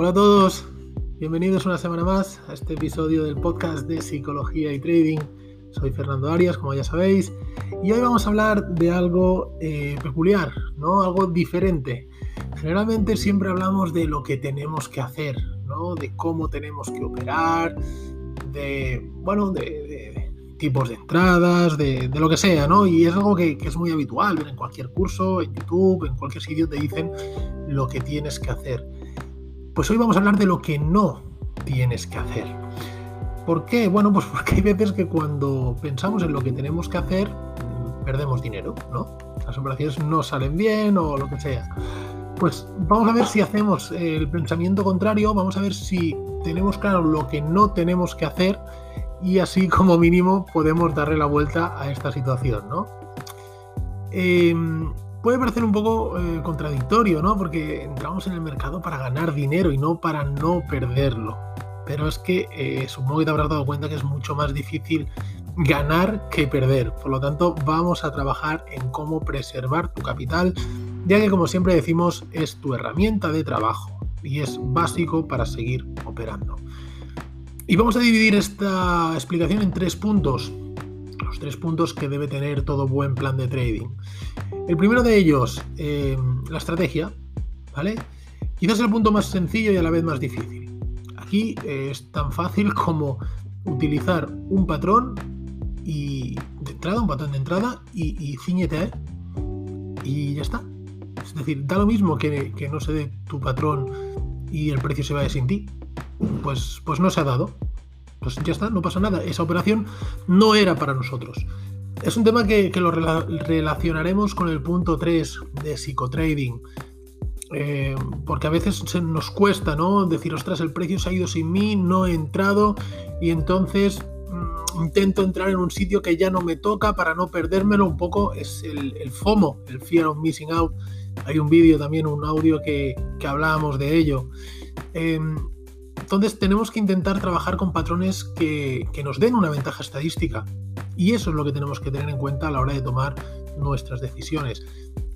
Hola a todos, bienvenidos una semana más a este episodio del podcast de psicología y trading. Soy Fernando Arias, como ya sabéis, y hoy vamos a hablar de algo eh, peculiar, ¿no? Algo diferente. Generalmente siempre hablamos de lo que tenemos que hacer, ¿no? De cómo tenemos que operar, de, bueno, de, tipos de entradas, de, lo que sea, ¿no? Y es algo que, que es muy habitual, en cualquier curso, en YouTube, en cualquier sitio te dicen lo que tienes que hacer. Pues hoy vamos a hablar de lo que no tienes que hacer. ¿Por qué? Bueno, pues porque hay veces que cuando pensamos en lo que tenemos que hacer, perdemos dinero, ¿no? Las operaciones no salen bien o lo que sea. Pues vamos a ver si hacemos el pensamiento contrario, vamos a ver si tenemos claro lo que no tenemos que hacer y así como mínimo podemos darle la vuelta a esta situación, ¿no? Em, puede parecer un poco eh, contradictorio, ¿no? Porque entramos en el mercado para ganar dinero y no para no perderlo. Pero es que eh, supongo que te habrás dado cuenta que es mucho más difícil ganar que perder. Por lo tanto, vamos a trabajar en cómo preservar tu capital, ya que como siempre decimos, es tu herramienta de trabajo y es básico para seguir operando. Y vamos a dividir esta explicación en tres puntos. Los tres puntos que debe tener todo buen plan de trading. El primero de ellos, eh, la estrategia, ¿vale? Quizás el punto más sencillo y a la vez más difícil. Aquí eh, es tan fácil como utilizar un patrón y de entrada, un patrón de entrada y, y ciñete y ya está. Es decir, da lo mismo que, que no se dé tu patrón y el precio se vaya sin ti. Pues, pues no se ha dado. Pues ya está, no pasa nada. Esa operación no era para nosotros. Es un tema que, lo relacionaremos con el punto 3 de psicotrading. Eh, porque a veces nos cuesta, ¿no? Decir, ostras, el precio se ha ido sin mí, no he entrado y entonces mm, intento entrar en un sitio que ya no me toca para no perdérmelo. Un poco es el, FOMO, el Fear of Missing Out. Hay un vídeo también, un audio que, que hablábamos de ello. Em, entonces tenemos que intentar trabajar con patrones que, que nos den una ventaja estadística. Y eso es lo que tenemos que tener en cuenta a la hora de tomar nuestras decisiones.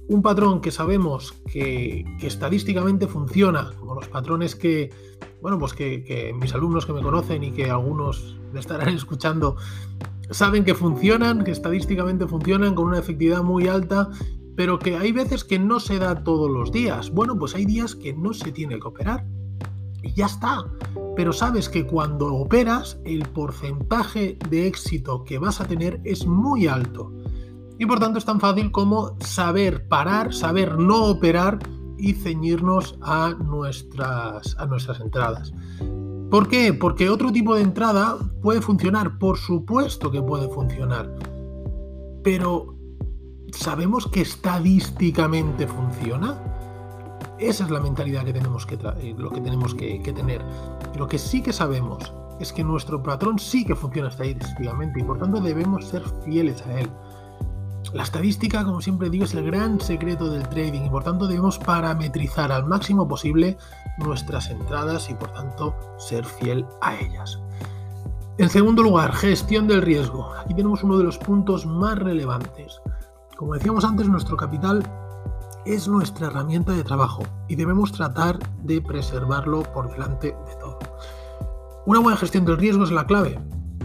Un patrón que sabemos que, estadísticamente funciona, como los patrones que, bueno, pues que, mis alumnos que me conocen y que algunos me estarán escuchando saben que funcionan, que estadísticamente funcionan con una efectividad muy alta, pero que hay veces que no se da todos los días. Bueno, pues hay días que no se tiene que operar. Y ya está pero sabes que cuando operas el porcentaje de éxito que vas a tener es muy alto. Y por tanto es tan fácil como saber parar, saber no operar y ceñirnos a nuestras, a nuestras entradas. ¿Por qué? Porque otro tipo de entrada puede funcionar, por supuesto que puede funcionar, pero ¿sabemos que estadísticamente funciona? Esa es la mentalidad que tenemos que, eh, lo que, tenemos que, tener. Lo que sí que sabemos es que nuestro patrón sí que funciona estadísticamente y por tanto debemos ser fieles a él. La estadística, como siempre digo, es el gran secreto del trading y por tanto debemos parametrizar al máximo posible nuestras entradas y por tanto ser fiel a ellas. En segundo lugar, gestión del riesgo. Aquí tenemos uno de los puntos más relevantes. Como decíamos antes, nuestro capital es nuestra herramienta de trabajo y debemos tratar de preservarlo por delante de todo. Una buena gestión del riesgo es la clave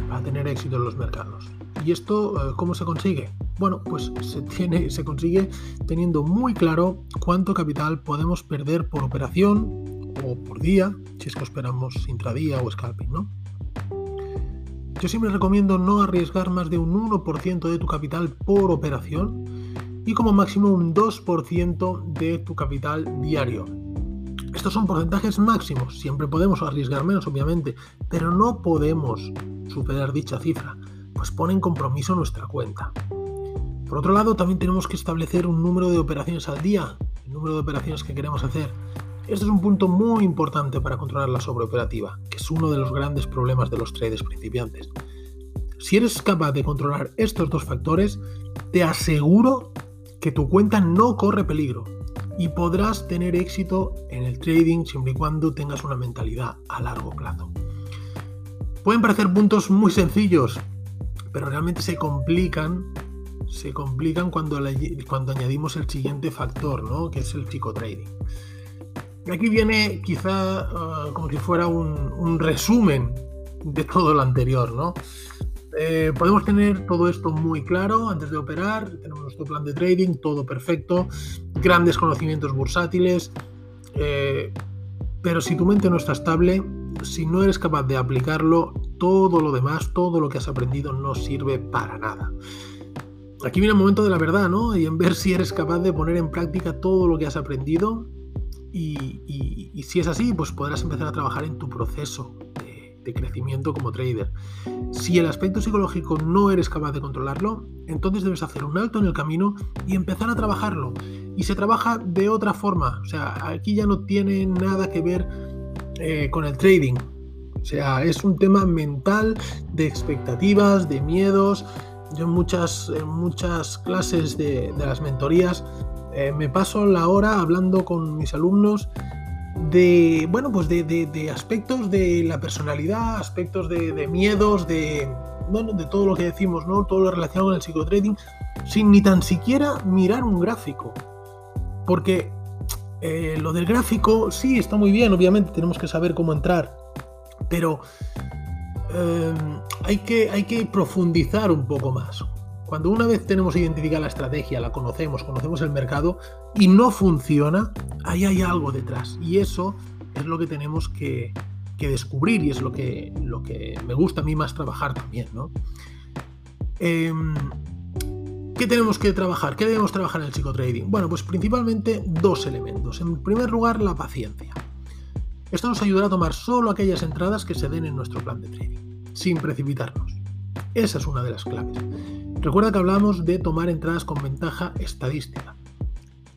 para tener éxito en los mercados. ¿Y esto eh, cómo se consigue? Bueno, pues se, tiene, se consigue teniendo muy claro cuánto capital podemos perder por operación o por día, si es que esperamos intradía o scalping, ¿no? Yo siempre recomiendo no arriesgar más de un 1% de tu capital por operación y como máximo un 2% de tu capital diario. Estos son porcentajes máximos, siempre podemos arriesgar menos obviamente, pero no podemos superar dicha cifra, pues pone en compromiso nuestra cuenta. Por otro lado, también tenemos que establecer un número de operaciones al día, el número de operaciones que queremos hacer. Este es un punto muy importante para controlar la sobreoperativa, que es uno de los grandes problemas de los traders principiantes. Si eres capaz de controlar estos dos factores, te aseguro que tu cuenta no corre peligro y podrás tener éxito en el trading siempre y cuando tengas una mentalidad a largo plazo. Pueden parecer puntos muy sencillos, pero realmente se complican, se complican cuando, cuando añadimos el siguiente factor, ¿no? que es el psicotrading. Aquí viene quizá ah, como si fuera un, resumen de todo lo anterior, ¿no? Eh, podemos tener todo esto muy claro antes de operar, tenemos nuestro plan de trading, todo perfecto, grandes conocimientos bursátiles, eh, pero si tu mente no está estable, si no eres capaz de aplicarlo, todo lo demás, todo lo que has aprendido no sirve para nada. Aquí viene el momento de la verdad, ¿no? Y en ver si eres capaz de poner en práctica todo lo que has aprendido. Y, si es así, pues podrás empezar a trabajar en tu proceso crecimiento como trader. Si el aspecto psicológico no eres capaz de controlarlo, entonces debes hacer un alto en el camino y empezar a trabajarlo. Y se trabaja de otra forma. O sea, aquí ya no tiene nada que ver eh, con el trading. O sea, es un tema mental de expectativas, de miedos. Yo en muchas, muchas clases de, las mentorías eh, me paso la hora hablando con mis alumnos de, bueno, pues de, aspectos de la personalidad, aspectos de, miedos, de, bueno, de todo lo que decimos, ¿no? Todo lo relacionado con el psicotrading, sin ni tan siquiera mirar un gráfico. Porque eh, lo del gráfico, sí, está muy bien, obviamente tenemos que saber cómo entrar, pero eh, hay, que, hay que profundizar un poco más. Cuando una vez tenemos identificada la estrategia, la conocemos, conocemos el mercado y no funciona, ahí hay algo detrás. Y eso es lo que tenemos que, descubrir y es lo que, lo que me gusta a mí más trabajar también. ¿no? Em, ¿Qué tenemos que trabajar? ¿Qué debemos trabajar en el psicotrading? Bueno, pues principalmente dos elementos. En primer lugar, la paciencia. Esto nos ayudará a tomar solo aquellas entradas que se den en nuestro plan de trading, sin precipitarnos. Esa es una de las claves. Recuerda que hablamos de tomar entradas con ventaja estadística.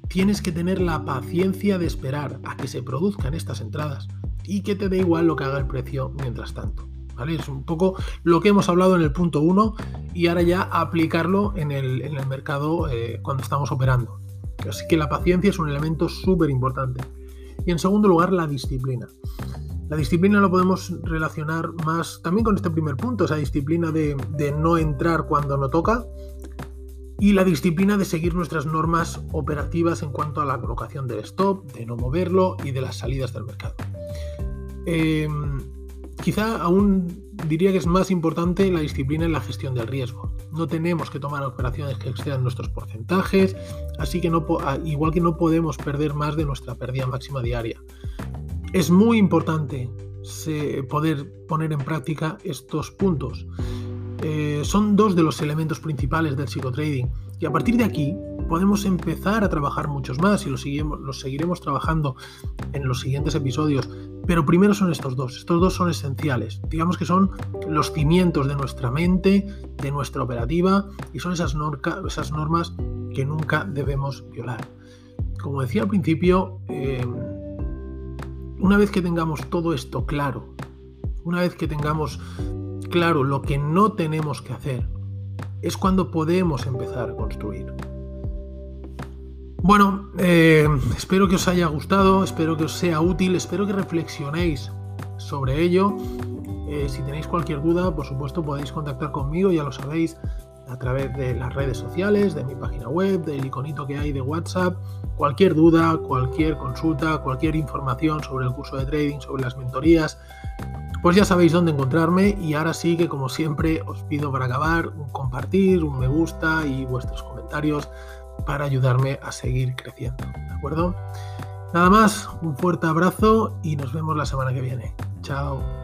Tienes que tener la paciencia de esperar a que se produzcan estas entradas y que te dé igual lo que haga el precio mientras tanto. Es un poco lo que hemos hablado en el punto 1 y ahora ya aplicarlo en el, mercado eh, cuando estamos operando. Así que la paciencia es un elemento súper importante. Y en segundo lugar, la disciplina. La disciplina lo podemos relacionar más también con este primer punto, esa disciplina de, no entrar cuando no toca y la disciplina de seguir nuestras normas operativas en cuanto a la colocación del stop, de no moverlo y de las salidas del mercado. Eh, Quizá aún diría que es más importante la disciplina en la gestión del riesgo. No tenemos que tomar operaciones que excedan nuestros porcentajes, así que no, igual que no podemos perder más de nuestra pérdida máxima diaria. Es muy importante poder poner en práctica estos puntos. Eh, son dos de los elementos principales del psicotrading y a partir de aquí podemos empezar a trabajar muchos más y los, seguiremos trabajando en los siguientes episodios. Pero primero son estos dos, estos dos son esenciales. Digamos que son los cimientos de nuestra mente, de nuestra operativa y son esas, esas normas que nunca debemos violar. Como decía al principio, eh, una vez que tengamos todo esto claro, una vez que tengamos claro lo que no tenemos que hacer, es cuando podemos empezar a construir. Bueno, eh, espero que os haya gustado, espero que os sea útil, espero que reflexionéis sobre ello. Eh, si tenéis cualquier duda, por supuesto podéis contactar conmigo, ya lo sabéis, a través de las redes sociales, de mi página web, del iconito que hay de WhatsApp. Cualquier duda, cualquier consulta, cualquier información sobre el curso de trading, sobre las mentorías, pues ya sabéis dónde encontrarme y ahora sí que como siempre os pido para acabar un compartir, un me gusta y vuestros comentarios para ayudarme a seguir creciendo. ¿De acuerdo? Nada más, un fuerte abrazo y nos vemos la semana que viene. Chao.